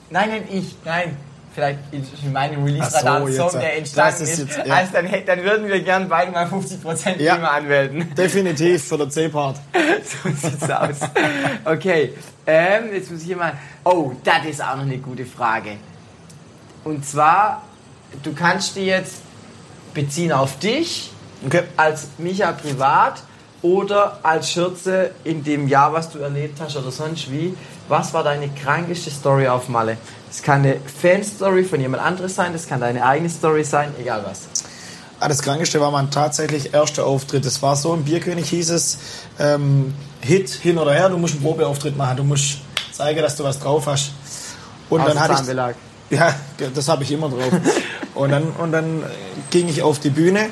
Nein, nein, ich, nein. Vielleicht in meinem Ach so, jetzt, der das entstanden ist jetzt, ja. also dann, dann würden wir gern beide mal 50% Ja. GEMA anmelden. Definitiv für den C-Part. so sieht's aus. Okay, ähm, jetzt muss ich hier mal. Oh, das ist auch noch eine gute Frage. Und zwar, du kannst die jetzt beziehen auf dich Okay. als Micha privat oder als Schürze in dem Jahr, was du erlebt hast oder sonst wie. Was war deine krankeste Story auf Malle? Es kann eine Fanstory von jemand anderes sein, das kann deine eigene Story sein, egal was. Ah, das Krankeste war mein tatsächlich erster Auftritt. Das war so, im Bierkönig hieß es, ähm, Hit hin oder her, du musst einen Probeauftritt machen, du musst zeigen, dass du was drauf hast. Und dann hatte ich, Zahnbelag. ja, das habe ich immer drauf. und dann, und dann ging ich auf die Bühne,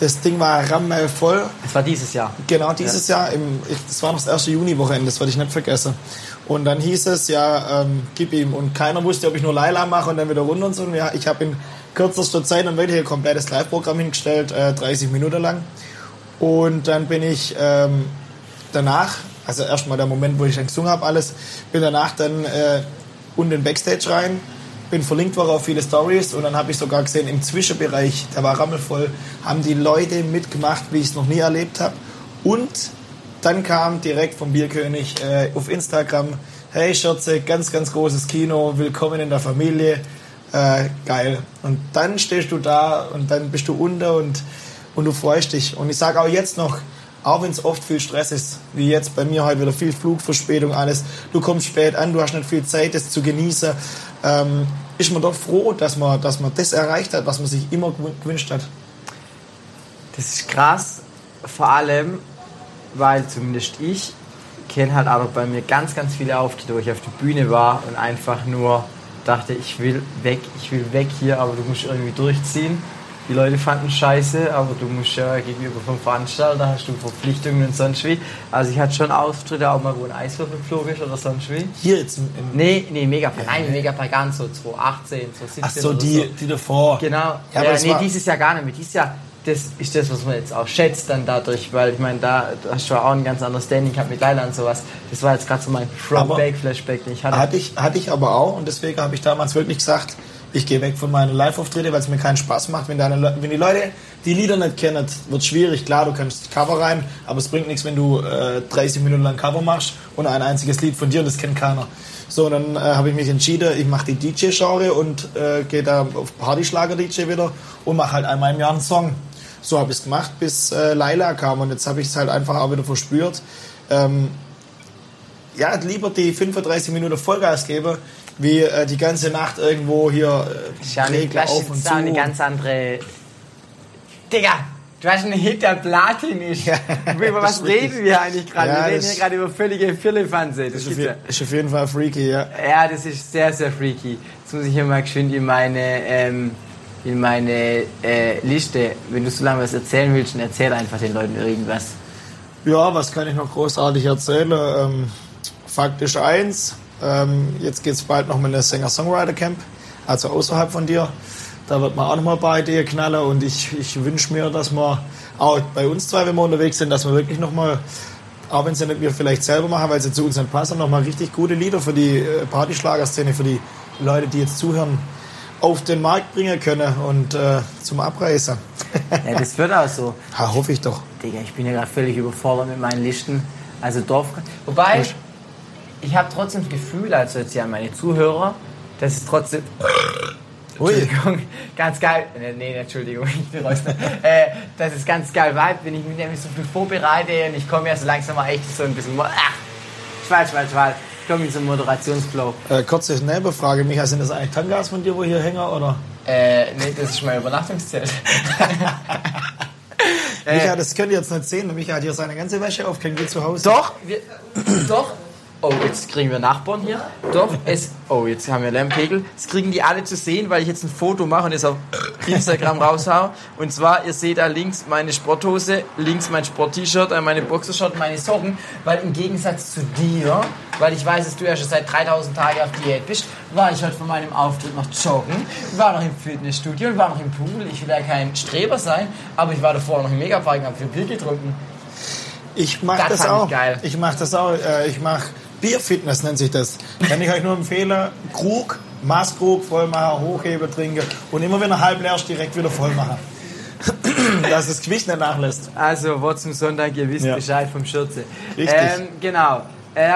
das Ding war rammelvoll. Das war dieses Jahr. Genau, dieses Jahr, im, ich, das war noch das erste Juni-Wochenende, das werde ich nicht vergessen. Und dann hieß es, ja, ähm, gib ihm. Und keiner wusste, ob ich nur Laila mache und dann wieder runter und so. Und ja, ich habe in kürzester Zeit dann wirklich ein komplettes Live-Programm hingestellt, äh, 30 Minuten lang. Und dann bin ich ähm, danach, also erstmal der Moment, wo ich dann gesungen habe, alles, bin danach dann äh, unten in den Backstage rein, bin verlinkt worden auf viele Stories und dann habe ich sogar gesehen, im Zwischenbereich, der war rammelvoll, haben die Leute mitgemacht, wie ich es noch nie erlebt habe. Und dann kam direkt vom Bierkönig äh, auf Instagram, hey Schürze, ganz, ganz großes Kino, willkommen in der Familie, äh, geil. Und dann stehst du da und dann bist du unter und, und du freust dich. Und ich sage auch jetzt noch, auch wenn es oft viel Stress ist, wie jetzt bei mir heute wieder viel Flugverspätung, alles, du kommst spät an, du hast nicht viel Zeit, das zu genießen, ähm, ist man doch froh, dass man, dass man das erreicht hat, was man sich immer gew- gewünscht hat. Das ist krass, vor allem, weil zumindest ich kenne halt auch bei mir ganz, ganz viele Auftritte, wo ich auf der Bühne war und einfach nur dachte, ich will weg, ich will weg hier, aber du musst irgendwie durchziehen. Die Leute fanden scheiße, aber du musst ja gegenüber vom Veranstalter hast du Verpflichtungen und sonst wie. Also ich hatte schon Auftritte, auch mal wo ein Eiswürfel geflogen ist oder sonst wie. Hier jetzt im, Nee, nee, Megapark, nein, Megapark ganz so 2018, 2017 Ach so, die, so. die davor. Genau. Ja, Ja, nee, war- dieses Jahr gar nicht mehr. Dieses Jahr, das ist das, was man jetzt auch schätzt dann dadurch, weil ich meine, da hast du auch ein ganz anderes Standing gehabt mit Leila und sowas. Das war jetzt gerade so mein Throwback-Flashback, den ich hatte. Hatte ich, hatte ich aber auch und deswegen habe ich damals wirklich gesagt, ich gehe weg von meinen Live-Auftritte, weil es mir keinen Spaß macht. Wenn, deine, wenn die Leute die Lieder nicht kennen, wird es schwierig. Klar, du kannst Cover rein, aber es bringt nichts, wenn du äh, 30 Minuten lang Cover machst und ein einziges Lied von dir und das kennt keiner. So, dann äh, habe ich mich entschieden, ich mache die DJ-Genre und äh, gehe da auf Partyschlager-DJ wieder und mache halt einmal im Jahr einen Song. So habe ich es gemacht, bis äh, Laila kam und jetzt habe ich es halt einfach auch wieder verspürt. Ähm, ja, lieber die 35 Minuten Vollgas geben, wie äh, die ganze Nacht irgendwo hier äh, ist ja eine, Regler das auf ist und auch eine zu. ganz andere... Digga, du hast einen Hit, der Platin ist. Ja, über das was reden wir eigentlich gerade? Ja, wir reden das- hier gerade über völlige Firlefanze. Das ist, auf, ist ja... ist auf jeden Fall freaky, ja. Ja, das ist sehr, sehr freaky. Jetzt muss ich hier mal geschwind in meine, ähm, in meine äh, Liste. Wenn du so lange was erzählen willst, dann erzähl einfach den Leuten irgendwas. Ja, was kann ich noch großartig erzählen? Ähm, Fakt ist eins, ähm, jetzt geht es bald noch mit der Sänger-Songwriter-Camp, also außerhalb von dir. Da wird man auch nochmal bei dir knallen und ich, ich wünsche mir, dass wir auch bei uns zwei, wenn wir unterwegs sind, dass wir wirklich nochmal, auch wenn sie nicht wir vielleicht selber machen, weil sie zu uns nicht passen, nochmal richtig gute Lieder für die äh, Partyschlagerszene, für die Leute, die jetzt zuhören, auf den Markt bringen können und äh, zum Abreißen. Ja, das wird auch so. ha, hoffe ich doch. Digga, ich bin ja gerade völlig überfordert mit meinen Listen. Also Dorf. Wobei, Wurscht. ich habe trotzdem das Gefühl, also jetzt ja meine Zuhörer, dass es trotzdem. Ui. Entschuldigung, ganz geil. Nee, nee Entschuldigung, ich bin raus. äh, das ist ganz geil vibe, wenn ich mich nämlich so viel vorbereite und ich komme ja so langsam mal echt so ein bisschen. Ach, Schwal, schwal, schwal. Ich komme in so einen Moderationsflow. Äh, kurze Nebenfrage, Micha, sind das eigentlich Tangas von dir, wo hier hängen, oder? Äh, nee, das ist mein Übernachtungszelt. Micha, das könnt ihr jetzt nicht sehen. Micha hat hier seine ganze Wäsche aufgehängt wie zu Hause. Doch, wir, doch. Oh, jetzt kriegen wir Nachbarn hier. Doch, es. Oh, jetzt haben wir Lärmpegel. Das kriegen die alle zu sehen, weil ich jetzt ein Foto mache und es auf Instagram raushau. Und zwar, ihr seht da links meine Sporthose, links mein Sport-T-Shirt, äh, meine Boxershort, meine Socken. Weil im Gegensatz zu dir, weil ich weiß, dass du ja schon seit 3000 Tagen auf Diät bist, war ich heute von meinem Auftritt noch joggen, war noch im Fitnessstudio und war noch im Pool. Ich will ja kein Streber sein, aber ich war davor noch im Megapark und hab viel Bier getrunken. Ich mach Das das, ich auch. geil. Ich mach das auch. Äh, ich mach Bierfitness nennt sich das. Kann ich euch nur empfehlen. Krug Maßkrug voll machen, hochheben, trinken und immer wenn er halb leer ist, direkt wieder voll machen. Dass das Gewicht nicht nachlässt. Also, Wort zum Sonntag, ihr wisst Ja. Bescheid vom Schürze. Richtig. Ähm, genau. Äh,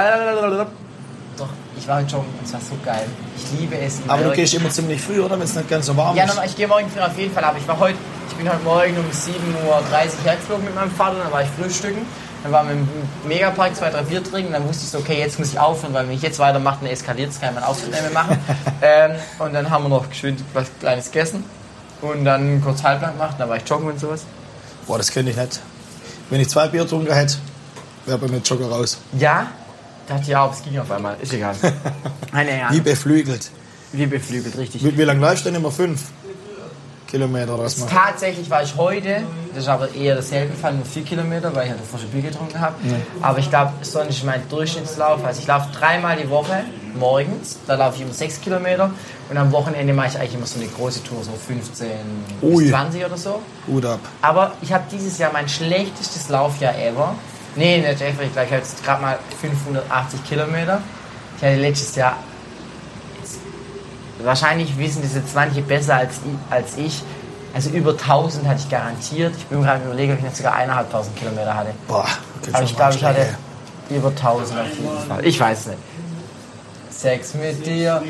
doch, ich war heute und es war so geil. Ich liebe es. Aber du gehst immer ziemlich früh, oder? Wenn es nicht ganz so warm Ja, ist. nochmal, ich gehe morgen früh auf jeden Fall, aber ich war heute, ich bin heute Morgen um 7.30 Uhr hergeflogen mit meinem Vater, dann war ich frühstücken, dann waren wir im Megapark zwei, drei Bier trinken, dann wusste ich so, okay, jetzt muss ich aufhören, weil wenn ich jetzt weitermache, dann eskaliert es, kann nicht mehr machen. ähm, und dann haben wir noch geschwind was Kleines gegessen und dann kurz halblang gemacht, dann war ich joggen und sowas. Boah, das könnte ich nicht. Wenn ich zwei Bier getrunken hätte, wäre bei mir Jogger raus. Ja, dachte ich auch, es ging auf einmal, ist egal. Eine ja, Wie beflügelt. wie beflügelt, richtig. Wie, wie lange läufst du denn immer? Fünf Kilometer oder was? Tatsächlich war ich heute, das ist aber eher der selten Fall, nur vier Kilometer, weil ich halt frische Bier getrunken habe. Aber ich glaube, sonst ist mein Durchschnittslauf. Also ich laufe dreimal die Woche morgens, da laufe ich immer sechs Kilometer und am Wochenende mache ich eigentlich immer so eine große Tour, so 15 Ui. bis 20 oder so. Hut ab. Aber ich habe dieses Jahr mein schlechtestes Laufjahr ever. Nee, nicht ever, ich glaube, ich habe jetzt gerade mal 580 Kilometer. Ich hatte letztes Jahr, wahrscheinlich wissen das jetzt manche besser als ich, als ich. Also über 1000 hatte ich garantiert. Ich bin gerade überlegen, ob ich nicht sogar 1.500 Kilometer hatte. Boah, Aber ich glaube, ich hatte über 1000 auf jeden Fall. Ich weiß nicht. Sex mit dir.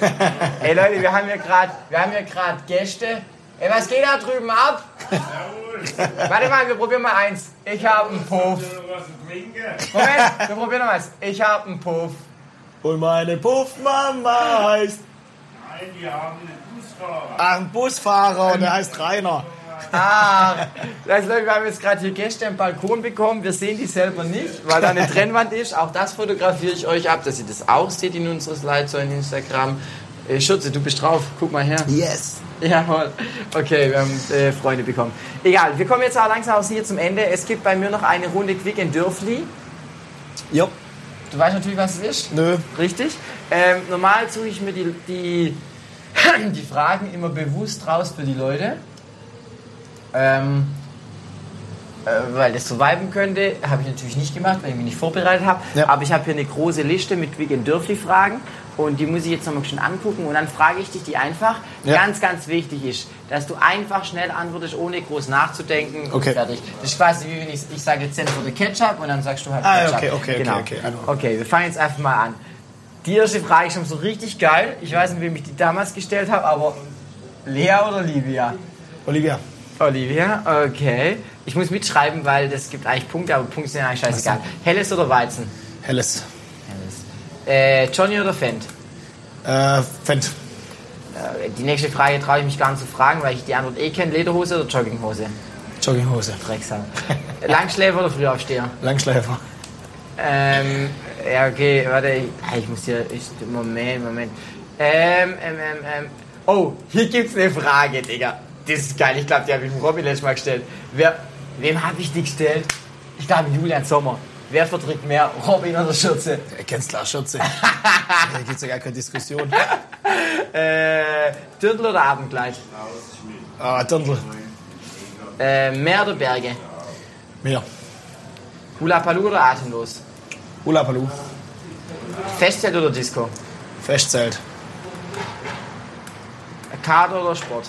Ey Leute, wir haben hier gerade, wir haben hier gerade Gäste. Ey, was geht da drüben ab? Warte mal, wir probieren mal eins. Ich habe einen Puff. Moment, wir probieren noch eins. Ich habe einen Puff. Und meine Puffmama heißt... Nein, die haben einen Busfahrer. Ach, ein Busfahrer und der heißt Rainer. Ah, also Leute, wir haben jetzt gerade hier Gäste am Balkon bekommen. Wir sehen die selber nicht, weil da eine Trennwand ist. Auch das fotografiere ich euch ab, dass ihr das auch seht in unserer Slide, so in Instagram. Äh, Schürze, du bist drauf. Guck mal her. Yes. Jawohl. Okay, wir haben äh, Freunde bekommen. Egal, wir kommen jetzt auch langsam aus hier zum Ende. Es gibt bei mir noch eine Runde Quick and Dürfli. Jo. Du weißt natürlich, was es ist. Nö. Richtig. Ähm, normal suche ich mir die, die, die Fragen immer bewusst raus für die Leute. Ähm, äh, weil das so viben könnte, habe ich natürlich nicht gemacht, weil ich mich nicht vorbereitet habe. Ja. Aber ich habe hier eine große Liste mit Quick and Dürfli Fragen und die muss ich jetzt nochmal schön angucken und dann frage ich dich die einfach. Ja. Ganz, ganz wichtig ist, dass du einfach schnell antwortest, ohne groß nachzudenken Okay. und fertig. Das ist quasi wie wenn ich, ich sage jetzt Senf oder Ketchup und dann sagst du halt Ah, Ketchup. okay, okay, okay, genau. okay. Also- Okay, wir fangen jetzt einfach mal an. Die erste Frage ist schon so richtig geil. Ich weiß nicht, wem ich die damals gestellt habe, aber Lea oder Livia? Olivia. Olivia, okay. Ich muss mitschreiben, weil das gibt eigentlich Punkte, aber Punkte sind eigentlich scheißegal. Helles oder Weizen? Helles. Äh, Johnny oder Fendt? Äh, Fendt. Äh, die nächste Frage traue ich mich gar nicht zu fragen, weil ich die Antwort eh kenne. Lederhose oder Jogginghose? Jogginghose. Drecksau. Langschläfer oder Frühaufsteher? Langschläfer. Ähm, ja, okay, warte, ich, ah, ich muss hier, ich, Moment, Moment. Ähm, ähm, ähm, ähm. Oh, hier gibt's eine Frage, Digga. Das ist geil, ich glaube, die habe ich dem Robin letztes Mal gestellt. Wer, wem habe ich die gestellt? Ich glaube, Julian Sommer. Wer verträgt mehr, Robin oder Schürze? Er kennt's klar, Schürze. da gibt's ja gar keine Diskussion. Äh, Dirndl oder Abendkleid? Ah, Dirndl. Äh, Meer oder Berge? Mehr. Hula Palu oder Atemlos? Hula Palu. Festzelt oder Disco? Festzelt. Kater oder Sport?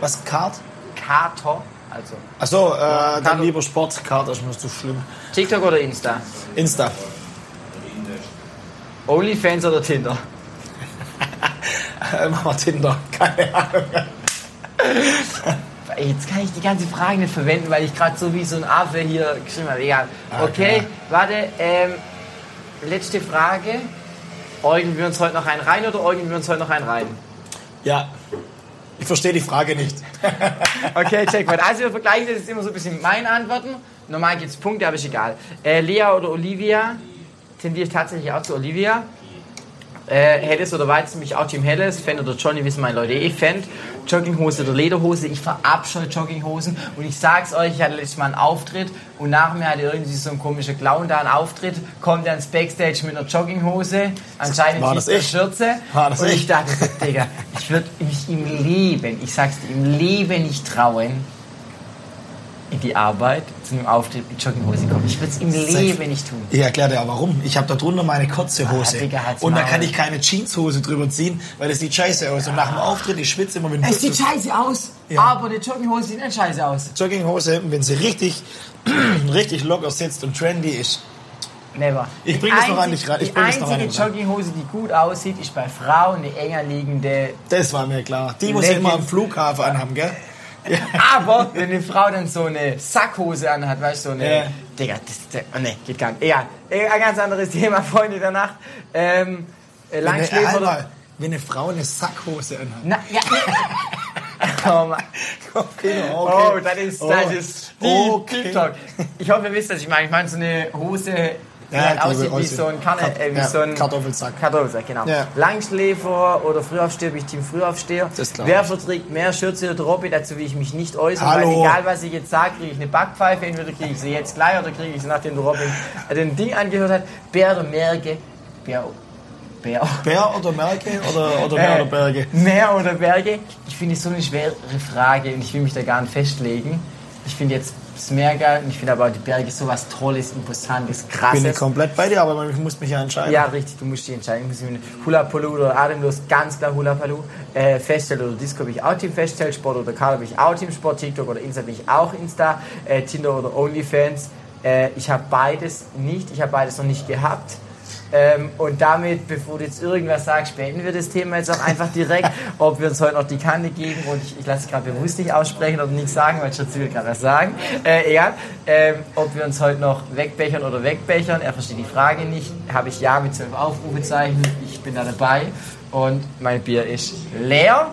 Was, Kart? Kater, also. Achso, äh, dann lieber Sport. Kart ist mir zu schlimm. TikTok oder Insta? Insta. Onlyfans oder Tinder? Äh, Mach mal Tinder. Keine Ahnung. Jetzt kann ich die ganze Frage nicht verwenden, weil ich gerade so wie so ein Affe hier geschrieben habe. Egal. Okay, ja. warte. Ähm, letzte Frage. Eugen wir uns heute noch einen rein oder eugen wir uns heute noch einen rein? Ja. Ich verstehe die Frage nicht. Okay, Checkpoint. Also wir vergleichen das jetzt immer so ein bisschen mit meinen Antworten. Normal gibt es Punkte, aber ist egal. Äh, Lea oder Olivia? Tendiere ich tatsächlich auch zu Olivia. Äh, Helles oder Weizen, mich auch Team Helles. Fan oder Johnny, wissen meine Leute eh. Fan. Jogginghose oder Lederhose. Ich verabscheue Jogginghosen. Und ich sag's euch, ich hatte letztes Mal einen Auftritt und nach mir hatte irgendwie so ein komischer Clown da einen Auftritt. Kommt er ins Backstage mit einer Jogginghose. Anscheinend War nicht das der ich? Schürze. War das und ich ich? dachte, Digga, ich würde mich im Leben, ich sag's dir, im Leben nicht trauen, in die Arbeit zu einem Auftritt mit Jogginghose kommen. Ich würde es im Leben nicht tun. Ich erkläre dir auch warum. Ich habe da drunter meine kurze Hose. Ah, Digga, und da kann ich keine Jeanshose drüber ziehen, weil das sieht scheiße aus. Und nach dem Auftritt, ich schwitze immer, wenn Es sieht scheiße aus, Ja. aber die Jogginghose sieht nicht scheiße aus. Jogginghose, wenn sie richtig, richtig locker sitzt und trendy ist. Never. Ich Die bring das noch an dich ran, ich Die einzige. Jogginghose, die gut aussieht, ist bei Frauen eine enger liegende. Das war mir klar. Die muss ich immer am. Flughafen anhaben, gell? Aber wenn eine Frau dann so eine Sackhose anhat, weißt du, so eine. Ja. Digga, das, das, oh nee, geht gar nicht. Egal. Egal, Ein ganz anderes Thema, Freunde der Nacht. Ähm, äh, Wenn Langschläfer einmal, wenn eine Frau eine Sackhose anhat. Na, ja, oh Mann. Okay, Oh, das ist, das ist Deep, Okay. Talk. Ich hoffe, ihr wisst, was ich meine. Ich meine, so eine Hose, Ja, halt die aussieht wie aussieht. so ein, Karne, äh, wie ja, so ein Kartoffelsack. Kartoffelsack, genau. Ja. Langschläfer oder Frühaufsteher, bin ich Team Frühaufsteher. Wer verträgt mehr Schürze oder Robby, dazu will ich mich nicht äußern, Hallo. weil egal was ich jetzt sage, kriege ich eine Backpfeife, entweder kriege ich sie jetzt gleich oder kriege ich sie, nachdem der Robin den Ding angehört hat. Bär oder Merge? Bär. Bär. Bär oder Merke oder, oder Meer Äh, oder Berge? Meer oder Berge? Ich finde es so eine schwere Frage und ich will mich da gar nicht festlegen. Ich finde jetzt das Meer geil und ich finde aber die Berge sowas Tolles, Imposantes, Bin ich Krasses. komplett bei dir, aber ich muss mich ja entscheiden. Ja, richtig, du musst dich entscheiden. Ich muss mich Hula Palu oder Atemlos, ganz klar Hula Palu. Äh, Feststell oder Disco bin ich auch Team Feststell, Sport oder Kader bin ich auch Team Sport, TikTok oder Insta bin ich auch Insta, äh, Tinder oder OnlyFans. Äh, ich habe beides nicht, ich habe beides noch nicht gehabt. Ähm, und damit, bevor du jetzt irgendwas sagst, beenden wir das Thema jetzt auch einfach direkt, ob wir uns heute noch die Kante geben und ich, ich lasse es gerade bewusst nicht aussprechen oder nichts sagen, weil Schatzi will gerade was sagen. Äh, egal. Ähm, ob wir uns heute noch wegbechern oder wegbechern, er versteht die Frage nicht. Habe ich ja mit zwölf Aufrufezeichen, ich bin da dabei und mein Bier ist leer.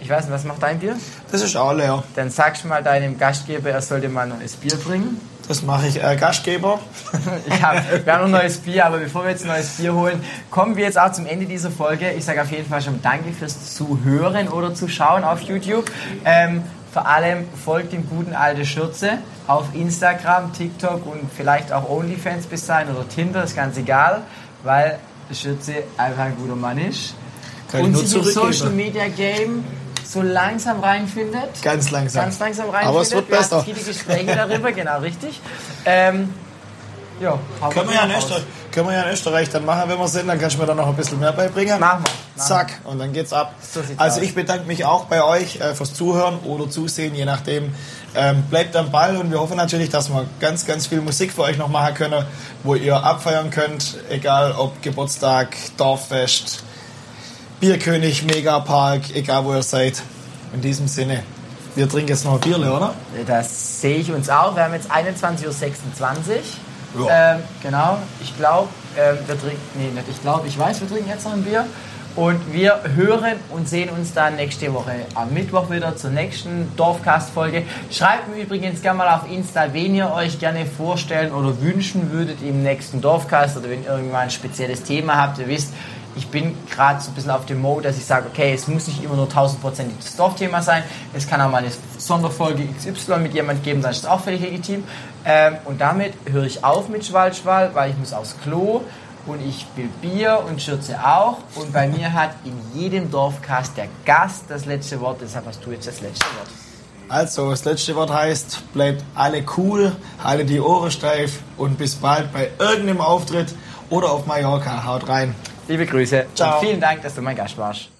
Ich weiß nicht, was macht dein Bier? Das ist auch leer. Dann sagst du mal deinem Gastgeber, er sollte mal ein neues Bier bringen. Das mache ich. Äh, Gastgeber. Ich hab, wir haben noch ein neues Bier, aber bevor wir jetzt ein neues Bier holen, kommen wir jetzt auch zum Ende dieser Folge. Ich sage auf jeden Fall schon Danke fürs Zuhören oder Zuschauen auf YouTube. Ähm, vor allem folgt dem guten alte Schürze auf Instagram, TikTok und vielleicht auch OnlyFans bis sein oder Tinder, ist ganz egal, weil Schürze einfach ein guter Mann ist. Kann und sich im. Social Media Game so langsam reinfindet. Ganz langsam. Ganz langsam reinfindet. Aber es wird Wir besser. viele Gespräche darüber, genau richtig. Ähm, ja, Können wir, ja in. Österreich, können wir ja in Österreich dann machen, wenn wir sind. Dann kannst du mir dann noch ein bisschen mehr beibringen. Machen wir. Zack, und dann geht's ab. So also aus. ich bedanke mich auch bei euch äh, fürs Zuhören oder Zusehen, je nachdem. Ähm, bleibt am Ball und wir hoffen natürlich, dass wir ganz, ganz viel Musik für euch noch machen können, wo ihr abfeiern könnt, egal ob Geburtstag, Dorffest, Bierkönig, Megapark, egal wo ihr seid. In diesem Sinne, wir trinken jetzt noch ein Bierle, oder? Das sehe ich uns auch. Wir haben jetzt 21.26 Uhr. Ja. Ähm, genau. Ich glaube, ähm, wir trinken, nee, nicht ich glaube, ich weiß, wir trinken jetzt noch ein Bier. Und wir hören und sehen uns dann nächste Woche am Mittwoch wieder zur nächsten Dorfcast-Folge. Schreibt mir übrigens gerne mal auf Insta, wen ihr euch gerne vorstellen oder wünschen würdet im nächsten Dorfcast oder wenn ihr irgendwann ein spezielles Thema habt. Ihr wisst, ich bin gerade so ein bisschen auf dem Mode, dass ich sage, okay, es muss nicht immer nur tausendprozentig das Dorfthema sein. Es kann auch mal eine Sonderfolge XY mit jemand geben, dann ist das auch völlig legitim. Ähm, und damit höre ich auf mit Schwalschwal, weil ich muss aufs Klo und ich will Bier und Schürze auch. Und bei mir hat in jedem Dorfcast der Gast das letzte Wort, deshalb hast du jetzt das letzte Wort. Also, das letzte Wort heißt, bleibt alle cool, haltet die Ohren steif und bis bald bei irgendeinem Auftritt oder auf Mallorca. Haut rein. Liebe Grüße Ciao. und vielen Dank, dass du mein Gast warst.